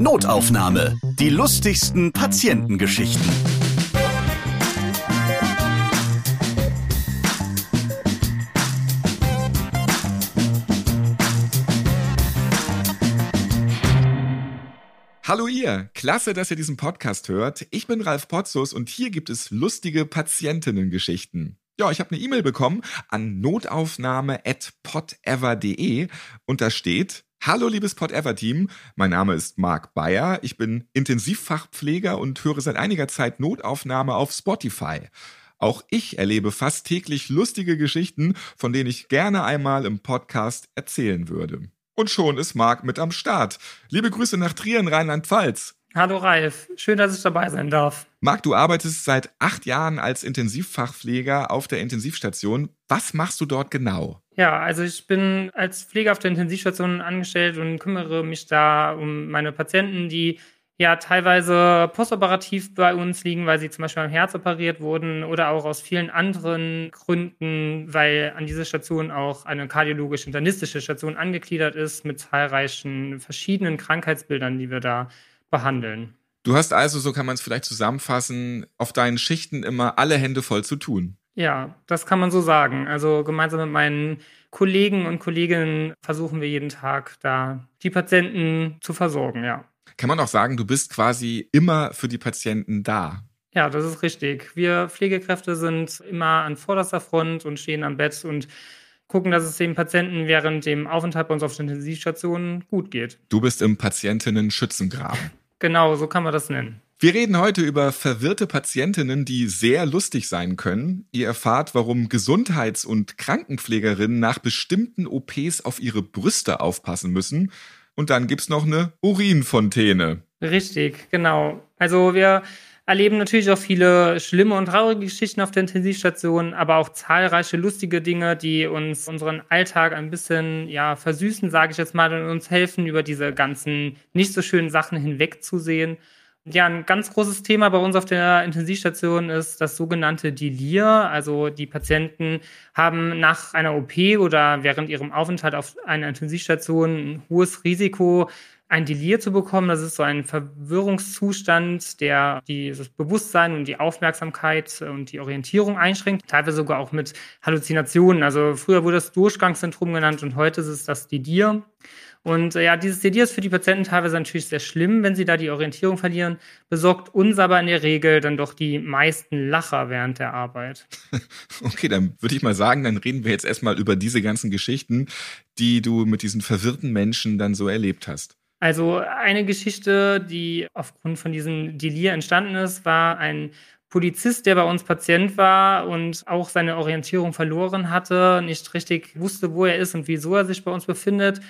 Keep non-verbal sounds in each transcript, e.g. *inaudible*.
Notaufnahme. Die lustigsten Patientengeschichten. Hallo ihr, klasse, dass ihr diesen Podcast hört. Ich bin Ralf Potzus und hier gibt es lustige Patientinnengeschichten. Ja, ich habe eine E-Mail bekommen an notaufnahme@podever.de und da steht: Hallo liebes Podever-Team, mein Name ist Marc Bayer, ich bin Intensivfachpfleger und höre seit einiger Zeit Notaufnahme auf Spotify. Auch ich erlebe fast täglich lustige Geschichten, von denen ich gerne einmal im Podcast erzählen würde. Und schon ist Marc mit am Start. Liebe Grüße nach Trier in Rheinland-Pfalz. Hallo Ralf, schön, dass ich dabei sein darf. Marc, du arbeitest seit acht Jahren als Intensivfachpfleger auf der Intensivstation. Was machst du dort genau? Ja, also ich bin als Pfleger auf der Intensivstation angestellt und kümmere mich da um meine Patienten, die ja teilweise postoperativ bei uns liegen, weil sie zum Beispiel am Herz operiert wurden oder auch aus vielen anderen Gründen, weil an dieser Station auch eine kardiologisch-internistische Station angegliedert ist mit zahlreichen verschiedenen Krankheitsbildern, die wir da behandeln. Du hast also, so kann man es vielleicht zusammenfassen, auf deinen Schichten immer alle Hände voll zu tun. Ja, das kann man so sagen. Also gemeinsam mit meinen Kollegen und Kolleginnen versuchen wir jeden Tag da die Patienten zu versorgen, ja. Kann man auch sagen, du bist quasi immer für die Patienten da? Ja, das ist richtig. Wir Pflegekräfte sind immer an vorderster Front und stehen am Bett und gucken, dass es dem Patienten während dem Aufenthalt bei uns auf der Intensivstation gut geht. Du bist im Patientinnen-Schützengraben. Genau, so kann man das nennen. Wir reden heute über verwirrte Patientinnen, die sehr lustig sein können. Ihr erfahrt, warum Gesundheits- und Krankenpflegerinnen nach bestimmten OPs auf ihre Brüste aufpassen müssen. Und dann gibt's noch eine Urinfontäne. Richtig, genau. Also wir erleben natürlich auch viele schlimme und traurige Geschichten auf der Intensivstation, aber auch zahlreiche lustige Dinge, die uns unseren Alltag ein bisschen ja versüßen, sage ich jetzt mal, und uns helfen, über diese ganzen nicht so schönen Sachen hinwegzusehen. Ja, ein ganz großes Thema bei uns auf der Intensivstation ist das sogenannte Delir. Also die Patienten haben nach einer OP oder während ihrem Aufenthalt auf einer Intensivstation ein hohes Risiko, ein Delir zu bekommen. Das ist so ein Verwirrungszustand, der dieses Bewusstsein und die Aufmerksamkeit und die Orientierung einschränkt, teilweise sogar auch mit Halluzinationen. Also früher wurde das Durchgangssyndrom genannt und heute ist es das Delir. Und äh, ja, dieses Delir ist für die Patienten teilweise natürlich sehr schlimm, wenn sie da die Orientierung verlieren, besorgt uns aber in der Regel dann doch die meisten Lacher während der Arbeit. *laughs* Okay, dann würde ich mal sagen, dann reden wir jetzt erstmal über diese ganzen Geschichten, die du mit diesen verwirrten Menschen dann so erlebt hast. Also eine Geschichte, die aufgrund von diesem Delir entstanden ist, war ein Polizist, der bei uns Patient war und auch seine Orientierung verloren hatte, nicht richtig wusste, wo er ist und wieso er sich bei uns befindet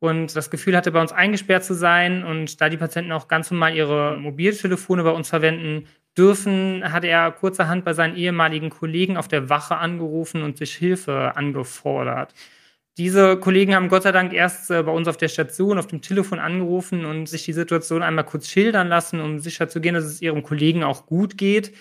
und das Gefühl hatte, bei uns eingesperrt zu sein. Und da die Patienten auch ganz normal ihre Mobiltelefone bei uns verwenden dürfen, hat er kurzerhand bei seinen ehemaligen Kollegen auf der Wache angerufen und sich Hilfe angefordert. Diese Kollegen haben Gott sei Dank erst äh, bei uns auf der Station, auf dem Telefon angerufen und sich die Situation einmal kurz schildern lassen, um sicherzugehen, dass es ihrem Kollegen auch gut geht.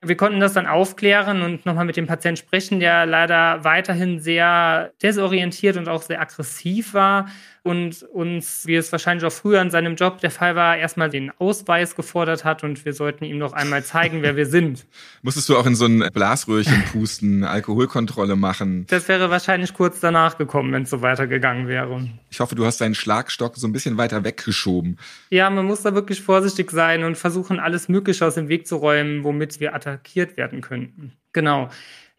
Wir konnten das dann aufklären und nochmal mit dem Patienten sprechen, der leider weiterhin sehr desorientiert und auch sehr aggressiv war und uns, wie es wahrscheinlich auch früher in seinem Job der Fall war, erstmal den Ausweis gefordert hat und wir sollten ihm noch einmal zeigen, wer wir sind. *laughs* Musstest du auch in so ein Blasröhrchen pusten, Alkoholkontrolle machen? Das wäre wahrscheinlich kurz danach gekommen, wenn es so weitergegangen wäre. Ich hoffe, du hast deinen Schlagstock so ein bisschen weiter weggeschoben. Ja, man muss da wirklich vorsichtig sein und versuchen, alles Mögliche aus dem Weg zu räumen, womit wir attackiert werden könnten. Genau.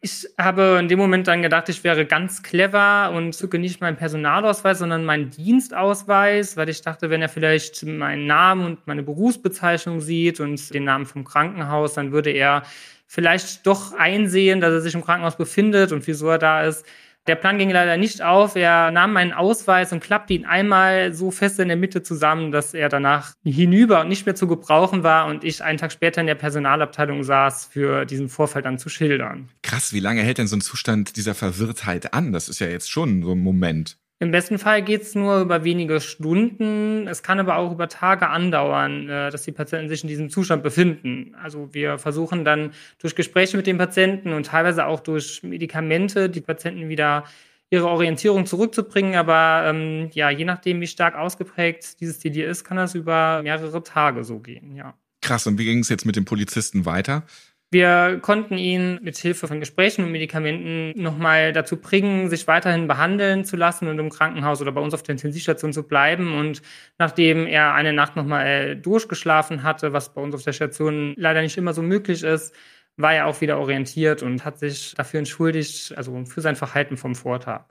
Ich habe in dem Moment dann gedacht, ich wäre ganz clever und zücke nicht meinen Personalausweis, sondern meinen Dienstausweis, weil ich dachte, wenn er vielleicht meinen Namen und meine Berufsbezeichnung sieht und den Namen vom Krankenhaus, dann würde er vielleicht doch einsehen, dass er sich im Krankenhaus befindet und wieso er da ist. Der Plan ging leider nicht auf. Er nahm meinen Ausweis und klappte ihn einmal so fest in der Mitte zusammen, dass er danach hinüber und nicht mehr zu gebrauchen war und ich einen Tag später in der Personalabteilung saß, für diesen Vorfall dann zu schildern. Krass, wie lange hält denn so ein Zustand dieser Verwirrtheit an? Das ist ja jetzt schon so ein Moment. Im besten Fall geht es nur über wenige Stunden. Es kann aber auch über Tage andauern, äh, dass die Patienten sich in diesem Zustand befinden. Also wir versuchen dann durch Gespräche mit den Patienten und teilweise auch durch Medikamente die Patienten wieder ihre Orientierung zurückzubringen. Aber ähm, ja, je nachdem, wie stark ausgeprägt dieses Delir ist, kann das über mehrere Tage so gehen, ja. Krass, und wie ging es jetzt mit dem Polizisten weiter? Wir konnten ihn mit Hilfe von Gesprächen und Medikamenten nochmal dazu bringen, sich weiterhin behandeln zu lassen und im Krankenhaus oder bei uns auf der Intensivstation zu bleiben. Und nachdem er eine Nacht nochmal durchgeschlafen hatte, was bei uns auf der Station leider nicht immer so möglich ist, war er auch wieder orientiert und hat sich dafür entschuldigt, also für sein Verhalten vom Vortag.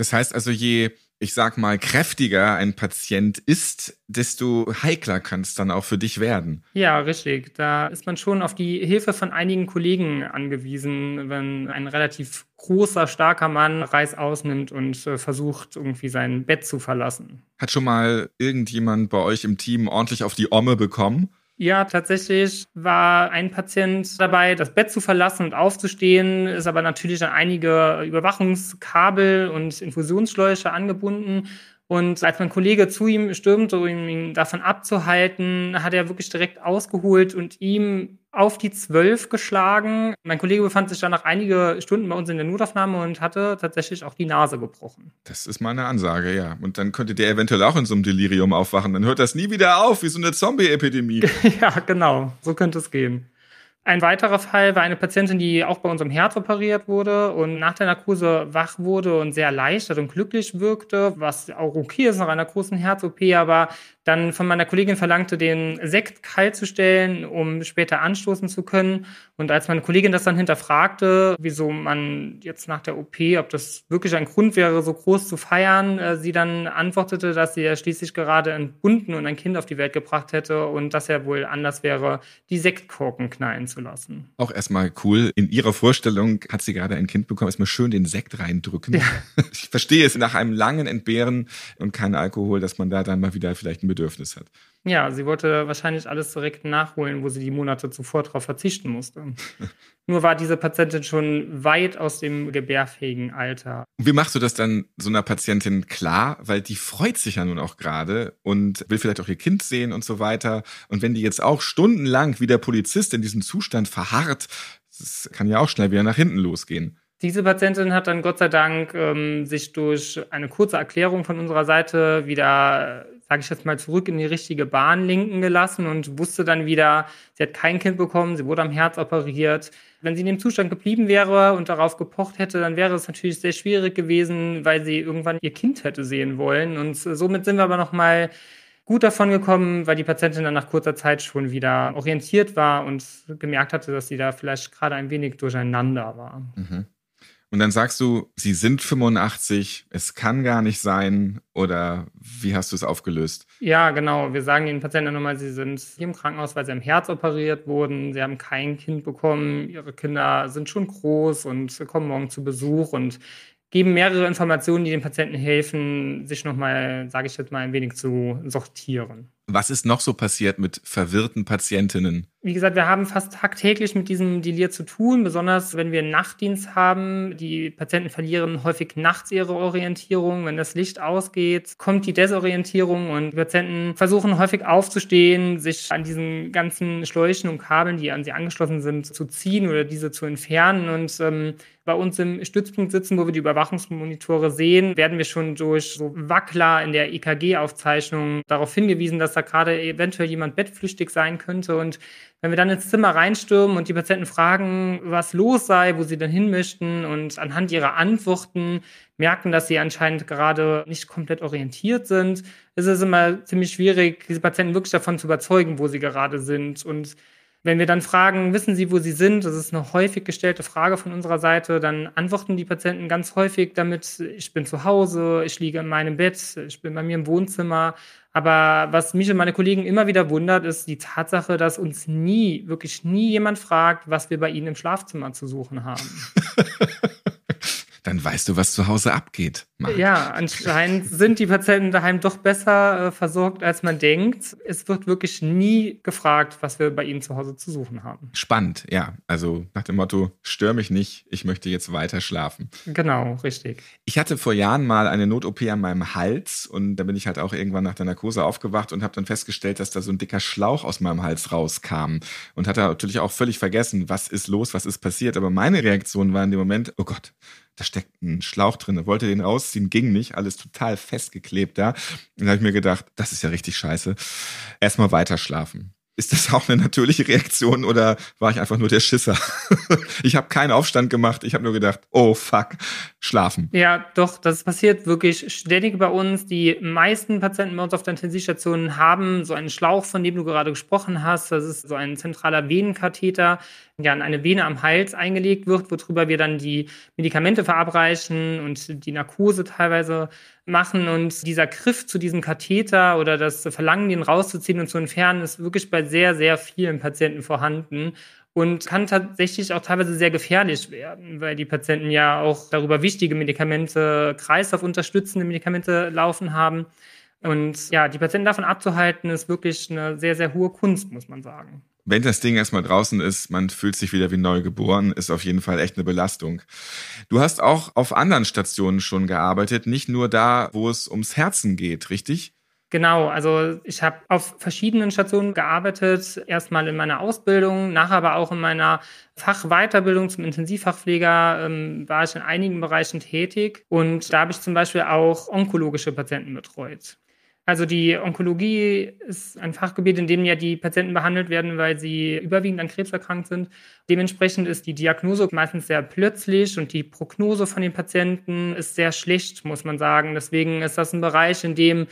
Das heißt also, je, ich sag mal, kräftiger ein Patient ist, desto heikler kann es dann auch für dich werden. Ja, richtig. Da ist man schon auf die Hilfe von einigen Kollegen angewiesen, wenn ein relativ großer, starker Mann Reis ausnimmt und äh, versucht, irgendwie sein Bett zu verlassen. Hat schon mal irgendjemand bei euch im Team ordentlich auf die Omme bekommen? Ja, tatsächlich war ein Patient dabei, das Bett zu verlassen und aufzustehen, ist aber natürlich an einige Überwachungskabel und Infusionsschläuche angebunden. Und als mein Kollege zu ihm stürmte, um ihn davon abzuhalten, hat er wirklich direkt ausgeholt und ihm auf die Zwölf geschlagen. Mein Kollege befand sich dann nach einige Stunden bei uns in der Notaufnahme und hatte tatsächlich auch die Nase gebrochen. Das ist mal eine Ansage, ja. Und dann könnte der eventuell auch in so einem Delirium aufwachen. Dann hört das nie wieder auf, wie so eine Zombie-Epidemie. *laughs* ja, genau. So könnte es gehen. Ein weiterer Fall war eine Patientin, die auch bei unserem Herz operiert wurde und nach der Narkose wach wurde und sehr erleichtert und glücklich wirkte, was auch okay ist nach einer großen Herz-OP, aber dann von meiner Kollegin verlangte, den Sekt kalt zu stellen, um später anstoßen zu können. Und als meine Kollegin das dann hinterfragte, wieso man jetzt nach der OP, ob das wirklich ein Grund wäre, so groß zu feiern, äh, sie dann antwortete, dass sie ja schließlich gerade entbunden und ein Kind auf die Welt gebracht hätte und dass er wohl anders wäre, die Sektkorken knallen zu lassen. Auch erstmal cool. In ihrer Vorstellung hat sie gerade ein Kind bekommen, erstmal schön den Sekt reindrücken. Ja. *laughs* Ich verstehe es nach einem langen Entbehren und kein Alkohol, dass man da dann mal wieder vielleicht ein Bedürfnis hat. Ja, sie wollte wahrscheinlich alles direkt nachholen, wo sie die Monate zuvor darauf verzichten musste. *laughs* Nur war diese Patientin schon weit aus dem gebärfähigen Alter. Wie machst du das dann so einer Patientin klar? Weil die freut sich ja nun auch gerade und will vielleicht auch ihr Kind sehen und so weiter. Und wenn die jetzt auch stundenlang wie der Polizist in diesem Zustand verharrt, das kann ja auch schnell wieder nach hinten losgehen. Diese Patientin hat dann Gott sei Dank ähm, sich durch eine kurze Erklärung von unserer Seite wieder, sage ich jetzt mal, zurück in die richtige Bahn lenken gelassen und wusste dann wieder, sie hat kein Kind bekommen, sie wurde am Herz operiert. Wenn sie in dem Zustand geblieben wäre und darauf gepocht hätte, dann wäre es natürlich sehr schwierig gewesen, weil sie irgendwann ihr Kind hätte sehen wollen. Und somit sind wir aber nochmal gut davon gekommen, weil die Patientin dann nach kurzer Zeit schon wieder orientiert war und gemerkt hatte, dass sie da vielleicht gerade ein wenig durcheinander war. Mhm. Und dann sagst du, sie sind 85, es kann gar nicht sein oder wie hast du es aufgelöst? Ja, genau. Wir sagen den Patienten nochmal, sie sind hier im Krankenhaus, weil sie am Herz operiert wurden. Sie haben kein Kind bekommen. Ihre Kinder sind schon groß und kommen morgen zu Besuch und geben mehrere Informationen, die den Patienten helfen, sich nochmal, sage ich jetzt mal, ein wenig zu sortieren. Was ist noch so passiert mit verwirrten Patientinnen? Wie gesagt, wir haben fast tagtäglich mit diesem Delir zu tun, besonders wenn wir Nachtdienst haben. Die Patienten verlieren häufig nachts ihre Orientierung. Wenn das Licht ausgeht, kommt die Desorientierung und Patienten versuchen häufig aufzustehen, sich an diesen ganzen Schläuchen und Kabeln, die an sie angeschlossen sind, zu ziehen oder diese zu entfernen. Und ähm, bei uns im Stützpunkt sitzen, wo wir die Überwachungsmonitore sehen, werden wir schon durch so Wackler in der EKG-Aufzeichnung darauf hingewiesen, dass da gerade eventuell jemand bettflüchtig sein könnte. Und wenn wir dann ins Zimmer reinstürmen und die Patienten fragen, was los sei, wo sie denn hin möchten und anhand ihrer Antworten merken, dass sie anscheinend gerade nicht komplett orientiert sind, ist es immer ziemlich schwierig, diese Patienten wirklich davon zu überzeugen, wo sie gerade sind. Und wenn wir dann fragen, wissen Sie, wo Sie sind, das ist eine häufig gestellte Frage von unserer Seite, dann antworten die Patienten ganz häufig damit, ich bin zu Hause, ich liege in meinem Bett, ich bin bei mir im Wohnzimmer. Aber was mich und meine Kollegen immer wieder wundert, ist die Tatsache, dass uns nie, wirklich nie jemand fragt, was wir bei ihnen im Schlafzimmer zu suchen haben. *laughs* dann weißt du, was zu Hause abgeht. Marc. Ja, anscheinend sind die Patienten daheim doch besser äh, versorgt, als man denkt. Es wird wirklich nie gefragt, was wir bei ihnen zu Hause zu suchen haben. Spannend, ja. Also nach dem Motto, stör mich nicht, ich möchte jetzt weiter schlafen. Genau, richtig. Ich hatte vor Jahren mal eine Not-OP an meinem Hals und da bin ich halt auch irgendwann nach der Narkose aufgewacht und habe dann festgestellt, dass da so ein dicker Schlauch aus meinem Hals rauskam und hatte natürlich auch völlig vergessen, was ist los, was ist passiert. Aber meine Reaktion war in dem Moment, oh Gott, da steckt ein Schlauch drin. wollte den rausziehen, ging nicht, alles total festgeklebt da. Und da habe ich mir gedacht, das ist ja richtig scheiße. Erstmal weiter schlafen. Ist das auch eine natürliche Reaktion oder war ich einfach nur der Schisser? *laughs* ich habe keinen Aufstand gemacht. Ich habe nur gedacht, oh fuck, schlafen. Ja, doch, das passiert wirklich ständig bei uns. Die meisten Patienten bei uns auf der Intensivstation haben so einen Schlauch, von dem du gerade gesprochen hast. Das ist so ein zentraler Venenkatheter, ja an eine Vene am Hals eingelegt wird, worüber wir dann die Medikamente verabreichen und die Narkose teilweise machen. Und dieser Griff zu diesem Katheter oder das Verlangen, den rauszuziehen und zu entfernen, ist wirklich bei sehr, sehr vielen Patienten vorhanden und kann tatsächlich auch teilweise sehr gefährlich werden, weil die Patienten ja auch darüber wichtige Medikamente, Kreislauf unterstützende Medikamente laufen haben. Und ja, die Patienten davon abzuhalten, ist wirklich eine sehr, sehr hohe Kunst, muss man sagen wenn das Ding erstmal draußen ist, man fühlt sich wieder wie neu geboren, ist auf jeden Fall echt eine Belastung. Du hast auch auf anderen Stationen schon gearbeitet, nicht nur da, wo es ums Herzen geht, richtig? Genau, also ich habe auf verschiedenen Stationen gearbeitet, erstmal in meiner Ausbildung, nachher aber auch in meiner Fachweiterbildung zum Intensivfachpfleger ähm, war ich in einigen Bereichen tätig und da habe ich zum Beispiel auch onkologische Patienten betreut. Also die Onkologie ist ein Fachgebiet, in dem ja die Patienten behandelt werden, weil sie überwiegend an Krebs erkrankt sind. Dementsprechend ist die Diagnose meistens sehr plötzlich und die Prognose von den Patienten ist sehr schlecht, muss man sagen. Deswegen ist das ein Bereich, in dem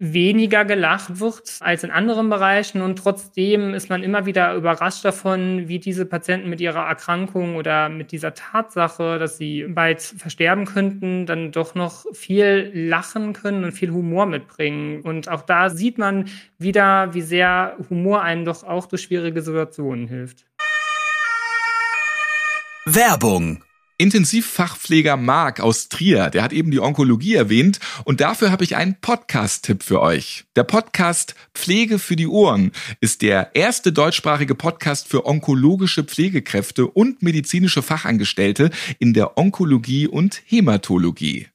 weniger gelacht wird als in anderen Bereichen und trotzdem ist man immer wieder überrascht davon, wie diese Patienten mit ihrer Erkrankung oder mit dieser Tatsache, dass sie bald versterben könnten, dann doch noch viel lachen können und viel Humor mitbringen. Und auch da sieht man wieder, wie sehr Humor einem doch auch durch schwierige Situationen hilft. Werbung Intensivfachpfleger Marc aus Trier, der hat eben die Onkologie erwähnt und dafür habe ich einen Podcast-Tipp für euch. Der Podcast Pflege für die Ohren ist der erste deutschsprachige Podcast für onkologische Pflegekräfte und medizinische Fachangestellte in der Onkologie und Hämatologie.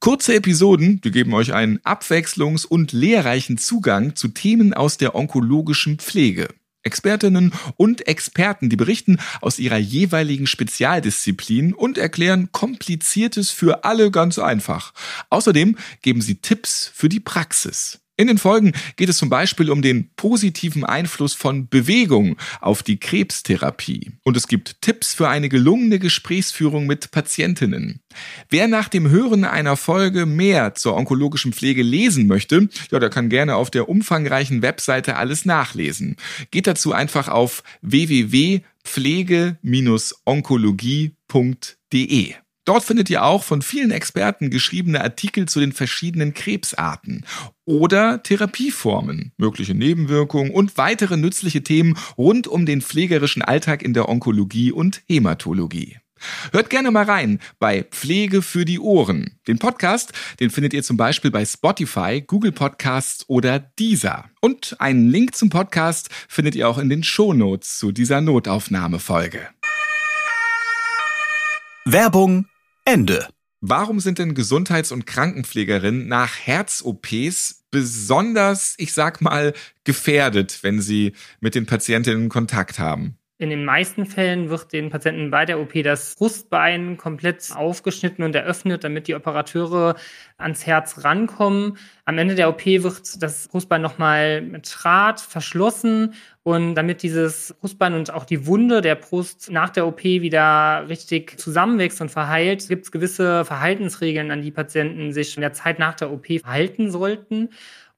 Kurze Episoden, die geben euch einen abwechslungs- und lehrreichen Zugang zu Themen aus der onkologischen Pflege. Expertinnen und Experten, die berichten aus ihrer jeweiligen Spezialdisziplin und erklären Kompliziertes für alle ganz einfach. Außerdem geben sie Tipps für die Praxis. In den Folgen geht es zum Beispiel um den positiven Einfluss von Bewegung auf die Krebstherapie. Und es gibt Tipps für eine gelungene Gesprächsführung mit Patientinnen. Wer nach dem Hören einer Folge mehr zur onkologischen Pflege lesen möchte, ja, der kann gerne auf der umfangreichen Webseite alles nachlesen. Geht dazu einfach auf www.pflege-onkologie.de. Dort findet ihr auch von vielen Experten geschriebene Artikel zu den verschiedenen Krebsarten oder Therapieformen, mögliche Nebenwirkungen und weitere nützliche Themen rund um den pflegerischen Alltag in der Onkologie und Hämatologie. Hört gerne mal rein bei Pflege für die Ohren. Den Podcast, den findet ihr zum Beispiel bei Spotify, Google Podcasts oder Deezer. Und einen Link zum Podcast findet ihr auch in den Shownotes zu dieser Notaufnahmefolge. Werbung Ende. Warum sind denn Gesundheits- und Krankenpflegerinnen nach Herz-OPs besonders, ich sag mal, gefährdet, wenn sie mit den Patientinnen Kontakt haben? In den meisten Fällen wird den Patienten bei der OP das Brustbein komplett aufgeschnitten und eröffnet, damit die Operateure ans Herz rankommen. Am Ende der OP wird das Brustbein nochmal mit Draht verschlossen und damit dieses Brustbein und auch die Wunde der Brust nach der OP wieder richtig zusammenwächst und verheilt, gibt es gewisse Verhaltensregeln, an die Patienten sich in der Zeit nach der OP verhalten sollten.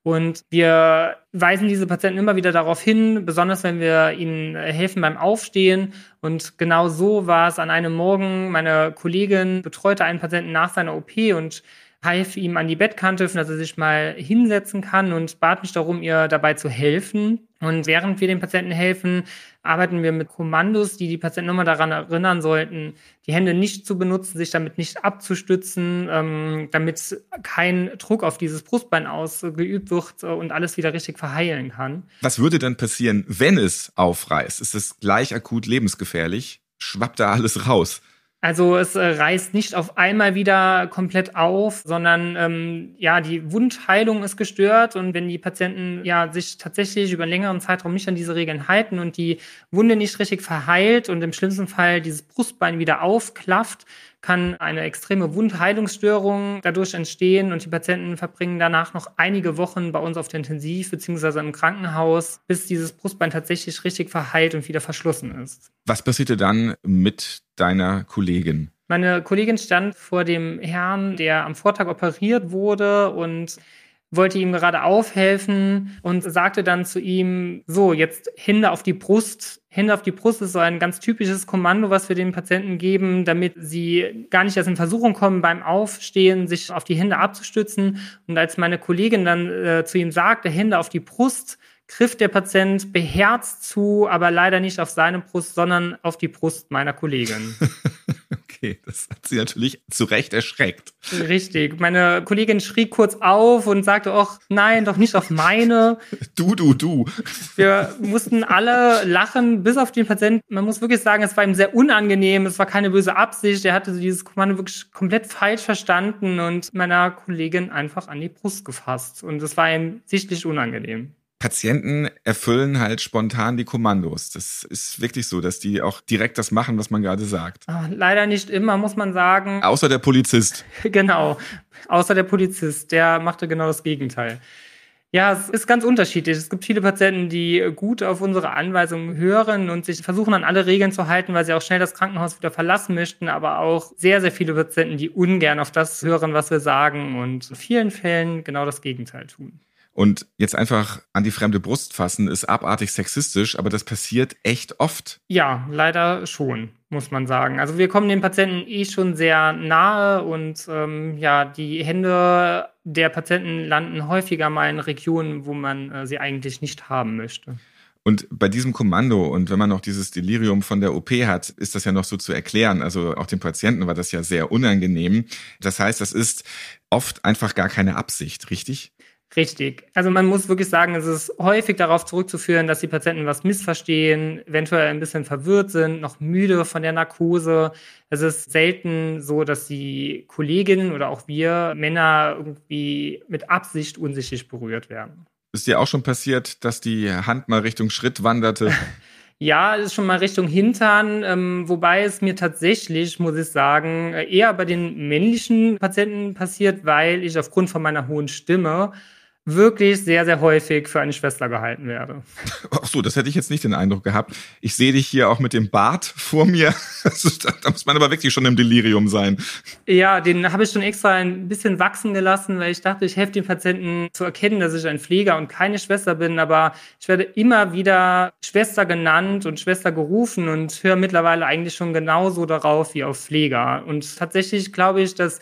Und wir weisen diese Patienten immer wieder darauf hin, besonders wenn wir ihnen helfen beim Aufstehen. Und genau so war es an einem Morgen. Meine Kollegin betreute einen Patienten nach seiner OP und half ihm an die Bettkante, dass er sich mal hinsetzen kann und bat mich darum, ihr dabei zu helfen. Und während wir den Patienten helfen, arbeiten wir mit Kommandos, die die Patienten nochmal daran erinnern sollten, die Hände nicht zu benutzen, sich damit nicht abzustützen, ähm, damit kein Druck auf dieses Brustbein ausgeübt wird und alles wieder richtig verheilen kann. Was würde dann passieren, wenn es aufreißt? Ist es gleich akut lebensgefährlich? Schwappt da alles raus? Also es äh, reißt nicht auf einmal wieder komplett auf, sondern ähm, ja, die Wundheilung ist gestört. Und wenn die Patienten ja sich tatsächlich über einen längeren Zeitraum nicht an diese Regeln halten und die Wunde nicht richtig verheilt und im schlimmsten Fall dieses Brustbein wieder aufklafft, kann eine extreme Wundheilungsstörung dadurch entstehen und die Patienten verbringen danach noch einige Wochen bei uns auf der Intensiv bzw. im Krankenhaus, bis dieses Brustbein tatsächlich richtig verheilt und wieder verschlossen ist. Was passierte dann mit deiner Kollegin? Meine Kollegin stand vor dem Herrn, der am Vortag operiert wurde und wollte ihm gerade aufhelfen und sagte dann zu ihm, so, jetzt Hände auf die Brust. Hände auf die Brust ist so ein ganz typisches Kommando, was wir den Patienten geben, damit sie gar nicht erst in Versuchung kommen, beim Aufstehen sich auf die Hände abzustützen. Und als meine Kollegin dann äh, zu ihm sagte, Hände auf die Brust, griff der Patient beherzt zu, aber leider nicht auf seine Brust, sondern auf die Brust meiner Kollegin. *laughs* Okay, das hat sie natürlich zu Recht erschreckt. Richtig. Meine Kollegin schrie kurz auf und sagte auch, nein, doch nicht auf meine. Du, du, du. Wir mussten alle lachen, bis auf den Patienten. Man muss wirklich sagen, es war ihm sehr unangenehm. Es war keine böse Absicht. Er hatte dieses Kommando wirklich komplett falsch verstanden und meiner Kollegin einfach an die Brust gefasst. Und es war ihm sichtlich unangenehm. Patienten erfüllen halt spontan die Kommandos. Das ist wirklich so, dass die auch direkt das machen, was man gerade sagt. Ah, leider nicht immer, muss man sagen. Außer der Polizist. *laughs* genau. Außer der Polizist. Der machte genau das Gegenteil. Ja, es ist ganz unterschiedlich. Es gibt viele Patienten, die gut auf unsere Anweisungen hören und sich versuchen, an alle Regeln zu halten, weil sie auch schnell das Krankenhaus wieder verlassen möchten, aber auch sehr, sehr viele Patienten, die ungern auf das hören, was wir sagen und in vielen Fällen genau das Gegenteil tun. Und jetzt einfach an die fremde Brust fassen, ist abartig sexistisch, aber das passiert echt oft. Ja, leider schon, muss man sagen. Also wir kommen den Patienten eh schon sehr nahe und ähm, ja, die Hände der Patienten landen häufiger mal in Regionen, wo man äh, sie eigentlich nicht haben möchte. Und bei diesem Kommando und wenn man noch dieses Delirium von der OP hat, ist das ja noch so zu erklären. Also auch dem Patienten war das ja sehr unangenehm. Das heißt, das ist oft einfach gar keine Absicht, richtig? Richtig. Also man muss wirklich sagen, es ist häufig darauf zurückzuführen, dass die Patienten was missverstehen, eventuell ein bisschen verwirrt sind, noch müde von der Narkose. Es ist selten so, dass die Kolleginnen oder auch wir Männer irgendwie mit Absicht unsichtlich berührt werden. Ist dir auch schon passiert, dass die Hand mal Richtung Schritt wanderte? *laughs* Ja, es ist schon mal Richtung Hintern, ähm, wobei es mir tatsächlich, muss ich sagen, eher bei den männlichen Patienten passiert, weil ich aufgrund von meiner hohen Stimme wirklich sehr, sehr häufig für eine Schwester gehalten werde. Ach so, das hätte ich jetzt nicht den Eindruck gehabt. Ich sehe dich hier auch mit dem Bart vor mir. *laughs* da muss man aber wirklich schon im Delirium sein. Ja, den habe ich schon extra ein bisschen wachsen gelassen, weil ich dachte, ich helfe den Patienten zu erkennen, dass ich ein Pfleger und keine Schwester bin. Aber ich werde immer wieder Schwester genannt und Schwester gerufen und höre mittlerweile eigentlich schon genauso darauf wie auf Pfleger. Und tatsächlich glaube ich, dass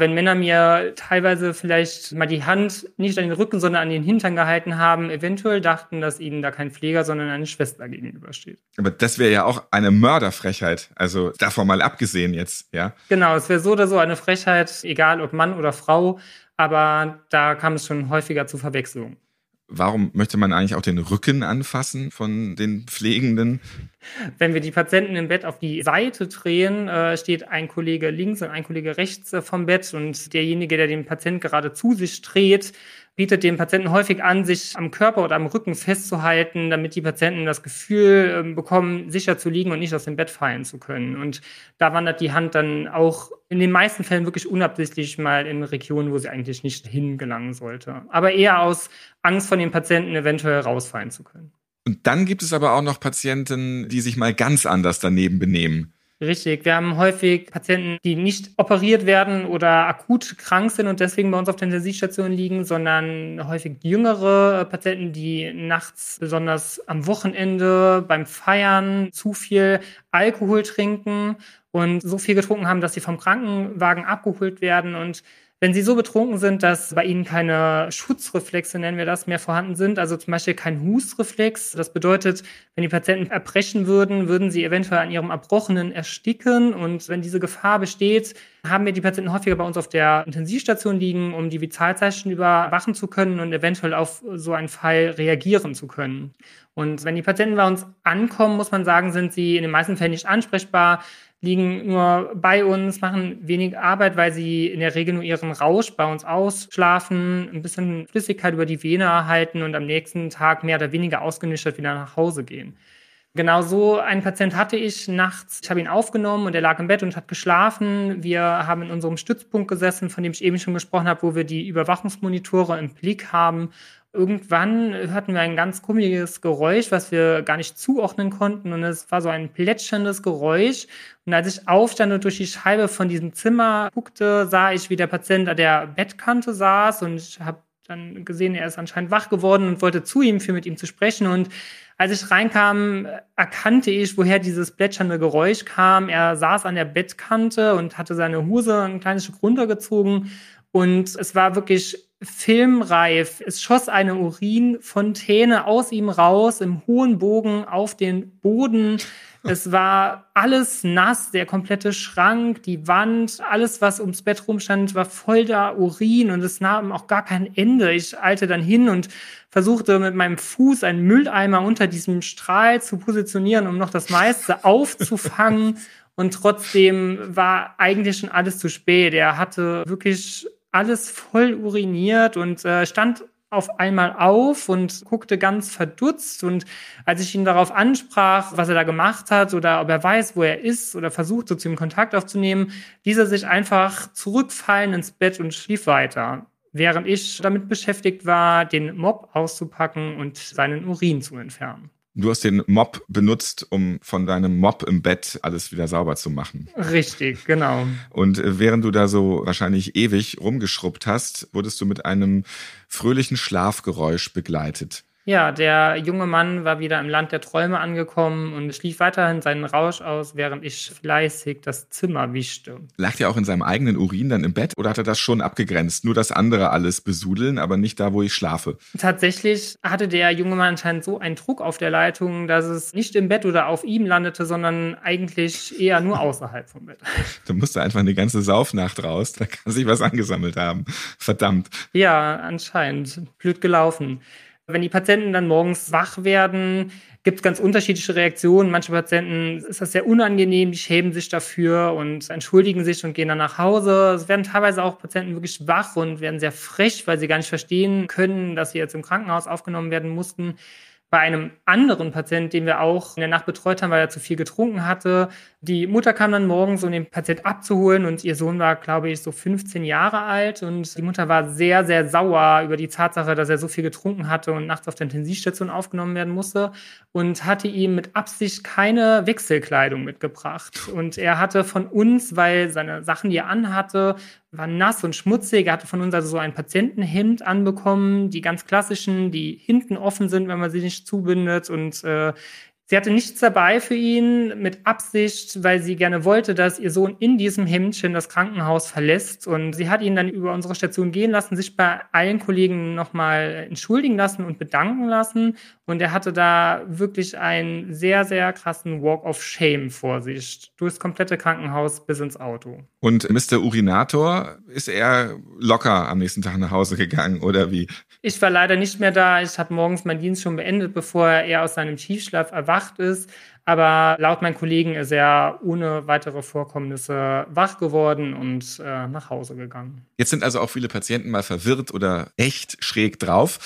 wenn Männer mir teilweise vielleicht mal die Hand nicht an den Rücken, sondern an den Hintern gehalten haben, eventuell dachten, dass ihnen da kein Pfleger, sondern eine Schwester gegenübersteht. Aber das wäre ja auch eine Mörderfrechheit. Also davon mal abgesehen jetzt, ja? Genau, es wäre so oder so eine Frechheit, egal ob Mann oder Frau. Aber da kam es schon häufiger zu Verwechslungen. Warum möchte man eigentlich auch den Rücken anfassen von den Pflegenden? Wenn wir die Patienten im Bett auf die Seite drehen, äh, steht ein Kollege links und ein Kollege rechts äh, vom Bett und derjenige, der den Patienten gerade zu sich dreht, bietet dem Patienten häufig an, sich am Körper oder am Rücken festzuhalten, damit die Patienten das Gefühl ähm, bekommen, sicher zu liegen und nicht aus dem Bett fallen zu können. Und da wandert die Hand dann auch in den meisten Fällen wirklich unabsichtlich mal in Regionen, wo sie eigentlich nicht hingelangen sollte. Aber eher aus Angst von den Patienten eventuell rausfallen zu können. Und dann gibt es aber auch noch Patienten, die sich mal ganz anders daneben benehmen. Richtig. Wir haben häufig Patienten, die nicht operiert werden oder akut krank sind und deswegen bei uns auf der Intensivstation liegen, sondern häufig jüngere Patienten, die nachts, besonders am Wochenende beim Feiern, zu viel Alkohol trinken und so viel getrunken haben, dass sie vom Krankenwagen abgeholt werden und Wenn sie so betrunken sind, dass bei ihnen keine Schutzreflexe, nennen wir das, mehr vorhanden sind, also zum Beispiel kein Husreflex, das bedeutet, wenn die Patienten erbrechen würden, würden sie eventuell an ihrem Erbrochenen ersticken. Und wenn diese Gefahr besteht, haben wir die Patienten häufiger bei uns auf der Intensivstation liegen, um die Vitalzeichen überwachen zu können und eventuell auf so einen Fall reagieren zu können. Und wenn die Patienten bei uns ankommen, muss man sagen, sind sie in den meisten Fällen nicht ansprechbar liegen nur bei uns, machen wenig Arbeit, weil sie in der Regel nur ihren Rausch bei uns ausschlafen, ein bisschen Flüssigkeit über die Vene erhalten und am nächsten Tag mehr oder weniger ausgenüchtert wieder nach Hause gehen. Genau so einen Patient hatte ich nachts. Ich habe ihn aufgenommen und er lag im Bett und hat geschlafen. Wir haben in unserem Stützpunkt gesessen, von dem ich eben schon gesprochen habe, wo wir die Überwachungsmonitore im Blick haben Irgendwann hörten wir ein ganz komisches Geräusch, was wir gar nicht zuordnen konnten. Und es war so ein plätscherndes Geräusch. Und als ich aufstand und durch die Scheibe von diesem Zimmer guckte, sah ich, wie der Patient an der Bettkante saß. Und ich habe dann gesehen, er ist anscheinend wach geworden und wollte zu ihm, für mit ihm zu sprechen. Und als ich reinkam, erkannte ich, woher dieses plätschernde Geräusch kam. Er saß an der Bettkante und hatte seine Hose ein kleines Stück runtergezogen. Und es war wirklich filmreif. Es schoss eine Urinfontäne aus ihm raus im hohen Bogen auf den Boden. Es war alles nass, der komplette Schrank, die Wand, alles, was ums Bett rumstand, war voll da Urin und es nahm auch gar kein Ende. Ich eilte dann hin und versuchte mit meinem Fuß einen Mülleimer unter diesem Strahl zu positionieren, um noch das meiste *laughs* aufzufangen. Und trotzdem war eigentlich schon alles zu spät. Er hatte wirklich alles voll uriniert und äh, stand auf einmal auf und guckte ganz verdutzt. Und als ich ihn darauf ansprach, was er da gemacht hat oder ob er weiß, wo er ist oder versucht, so zu ihm Kontakt aufzunehmen, ließ er sich einfach zurückfallen ins Bett und schlief weiter. Während ich damit beschäftigt war, den Mob auszupacken und seinen Urin zu entfernen. Du hast den Mob benutzt, um von deinem Mob im Bett alles wieder sauber zu machen. Richtig, genau. Und äh, während du da so wahrscheinlich ewig rumgeschrubbt hast, wurdest du mit einem fröhlichen Schlafgeräusch begleitet. Ja, der junge Mann war wieder im Land der Träume angekommen und schlief weiterhin seinen Rausch aus, während ich fleißig das Zimmer wischte. Lag der auch in seinem eigenen Urin dann im Bett oder hat er das schon abgegrenzt? Nur das andere alles besudeln, aber nicht da, wo ich schlafe. Tatsächlich hatte der junge Mann anscheinend so einen Druck auf der Leitung, dass es nicht im Bett oder auf ihm landete, sondern eigentlich eher nur *laughs* außerhalb vom Bett. *laughs* Da einfach eine ganze Saufnacht raus, da kann sich was angesammelt haben. Verdammt. Ja, anscheinend. Blöd gelaufen. Wenn die Patienten dann morgens wach werden, gibt es ganz unterschiedliche Reaktionen. Manche Patienten ist das sehr unangenehm, die schämen sich dafür und entschuldigen sich und gehen dann nach Hause. Es werden teilweise auch Patienten wirklich wach und werden sehr frech, weil sie gar nicht verstehen können, dass sie jetzt im Krankenhaus aufgenommen werden mussten. Bei einem anderen Patient, den wir auch in der Nacht betreut haben, weil er zu viel getrunken hatte, die Mutter kam dann morgens, um den Patient abzuholen und ihr Sohn war, glaube ich, so 15 Jahre alt und die Mutter war sehr, sehr sauer über die Tatsache, dass er so viel getrunken hatte und nachts auf der Intensivstation aufgenommen werden musste und hatte ihm mit Absicht keine Wechselkleidung mitgebracht. Und er hatte von uns, weil seine Sachen, die er anhatte, waren nass und schmutzig. Er hatte von uns also so ein Patientenhemd anbekommen, die ganz klassischen, die hinten offen sind, wenn man sie nicht zubindet und äh, Sie hatte nichts dabei für ihn mit Absicht, weil sie gerne wollte, dass ihr Sohn in diesem Hemdchen das Krankenhaus verlässt. Und sie hat ihn dann über unsere Station gehen lassen, sich bei allen Kollegen nochmal entschuldigen lassen und bedanken lassen. Und er hatte da wirklich einen sehr, sehr krassen Walk of Shame vor sich. Durchs komplette Krankenhaus bis ins Auto. Und Mr. Urinator, ist er locker am nächsten Tag nach Hause gegangen oder wie? Ich war leider nicht mehr da. Ich habe morgens meinen Dienst schon beendet, bevor er aus seinem Tiefschlaf erwacht ist. Aber laut meinen Kollegen ist er ohne weitere Vorkommnisse wach geworden und äh, nach Hause gegangen. Jetzt sind also auch viele Patienten mal verwirrt oder echt schräg drauf.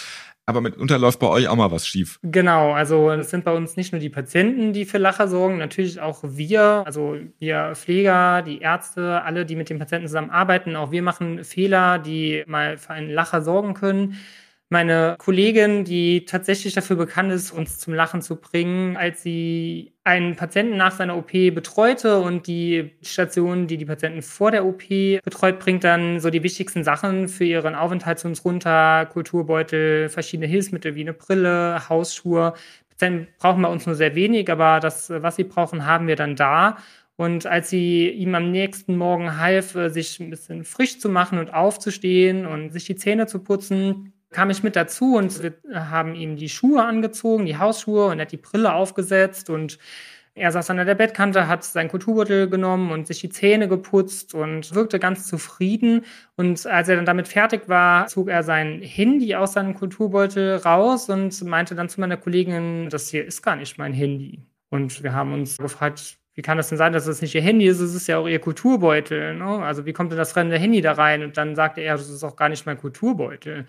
Aber mitunter läuft bei euch auch mal was schief. Genau, also es sind bei uns nicht nur die Patienten, die für Lacher sorgen, natürlich auch wir, also wir Pfleger, die Ärzte, alle, die mit den Patienten zusammenarbeiten, auch wir machen Fehler, die mal für einen Lacher sorgen können meine Kollegin, die tatsächlich dafür bekannt ist, uns zum Lachen zu bringen, als sie einen Patienten nach seiner OP betreute und die Station, die die Patienten vor der OP betreut, bringt dann so die wichtigsten Sachen für ihren Aufenthalt zu uns runter, Kulturbeutel, verschiedene Hilfsmittel wie eine Brille, Hausschuhe. Patienten brauchen bei uns nur sehr wenig, aber das, was sie brauchen, haben wir dann da. Und als sie ihm am nächsten Morgen half, sich ein bisschen frisch zu machen und aufzustehen und sich die Zähne zu putzen, kam ich mit dazu und wir haben ihm die Schuhe angezogen, die Hausschuhe und er hat die Brille aufgesetzt und er saß an der Bettkante, hat seinen Kulturbeutel genommen und sich die Zähne geputzt und wirkte ganz zufrieden. Und als er dann damit fertig war, zog er sein Handy aus seinem Kulturbeutel raus und meinte dann zu meiner Kollegin, das hier ist gar nicht mein Handy. Und wir haben uns gefragt, wie kann das denn sein, dass das nicht ihr Handy ist? Es ist ja auch ihr Kulturbeutel. Ne? Also wie kommt denn das fremde Handy da rein? Und dann sagte er, das ist auch gar nicht mein Kulturbeutel.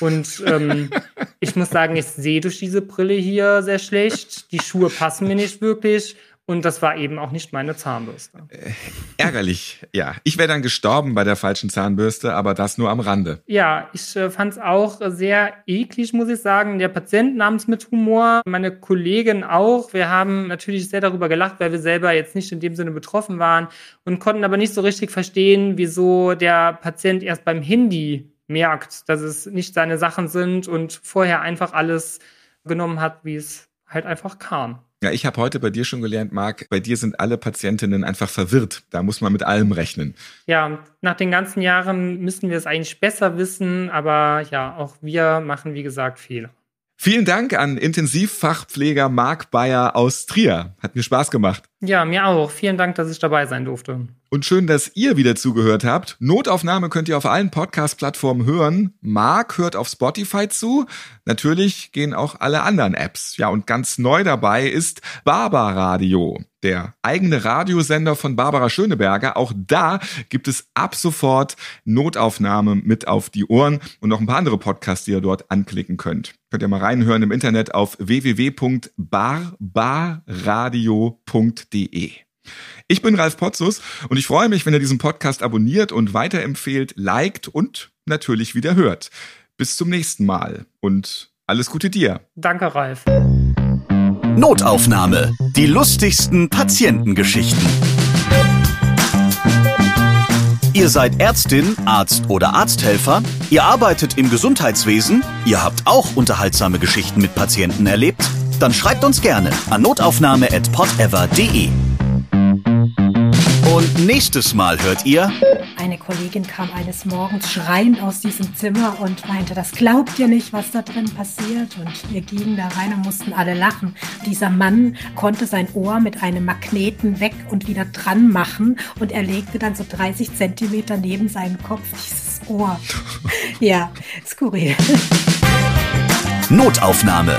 Und ähm, *laughs* ich muss sagen, ich sehe durch diese Brille hier sehr schlecht. Die Schuhe passen mir nicht wirklich. Und das war eben auch nicht meine Zahnbürste. Äh, ärgerlich, ja. Ich wäre dann gestorben bei der falschen Zahnbürste, aber das nur am Rande. Ja, ich äh, fand es auch sehr eklig, muss ich sagen. Der Patient nahm es mit Humor, meine Kollegin auch. Wir haben natürlich sehr darüber gelacht, weil wir selber jetzt nicht in dem Sinne betroffen waren und konnten aber nicht so richtig verstehen, wieso der Patient erst beim Handy merkt, dass es nicht seine Sachen sind und vorher einfach alles genommen hat, wie es halt einfach kam. Ja, ich habe heute bei dir schon gelernt, Marc, bei dir sind alle Patientinnen einfach verwirrt. Da muss man mit allem rechnen. Ja, nach den ganzen Jahren müssen wir es eigentlich besser wissen, aber ja, auch wir machen, wie gesagt, Fehler. Vielen Dank an Intensivfachpfleger Marc Bayer aus Trier. Hat mir Spaß gemacht. Ja, mir auch. Vielen Dank, dass ich dabei sein durfte. Und schön, dass ihr wieder zugehört habt. Notaufnahme könnt ihr auf allen Podcast-Plattformen hören. Marc hört auf Spotify zu. Natürlich gehen auch alle anderen Apps. Ja, und ganz neu dabei ist Barbaradio der eigene Radiosender von Barbara Schöneberger. Auch da gibt es ab sofort Notaufnahme mit auf die Ohren und noch ein paar andere Podcasts, die ihr dort anklicken könnt. Könnt ihr mal reinhören im Internet auf www.barbarradio.de. Ich bin Ralf Potzus und ich freue mich, wenn ihr diesen Podcast abonniert und weiterempfehlt, liked und natürlich wieder hört. Bis zum nächsten Mal und alles Gute dir. Danke, Ralf. Notaufnahme. Die lustigsten Patientengeschichten. Ihr seid Ärztin, Arzt oder Arzthelfer, ihr arbeitet im Gesundheitswesen, ihr habt auch unterhaltsame Geschichten mit Patienten erlebt? Dann schreibt uns gerne an notaufnahme@podever.de. Und nächstes Mal hört ihr. Eine Kollegin kam eines Morgens schreiend aus diesem Zimmer und meinte, das glaubt ihr nicht, was da drin passiert. Und wir gingen da rein und mussten alle lachen. Dieser Mann konnte sein Ohr mit einem Magneten weg und wieder dran machen und er legte dann so 30 Zentimeter neben seinen Kopf dieses Ohr. *laughs* ja, skurril. Notaufnahme.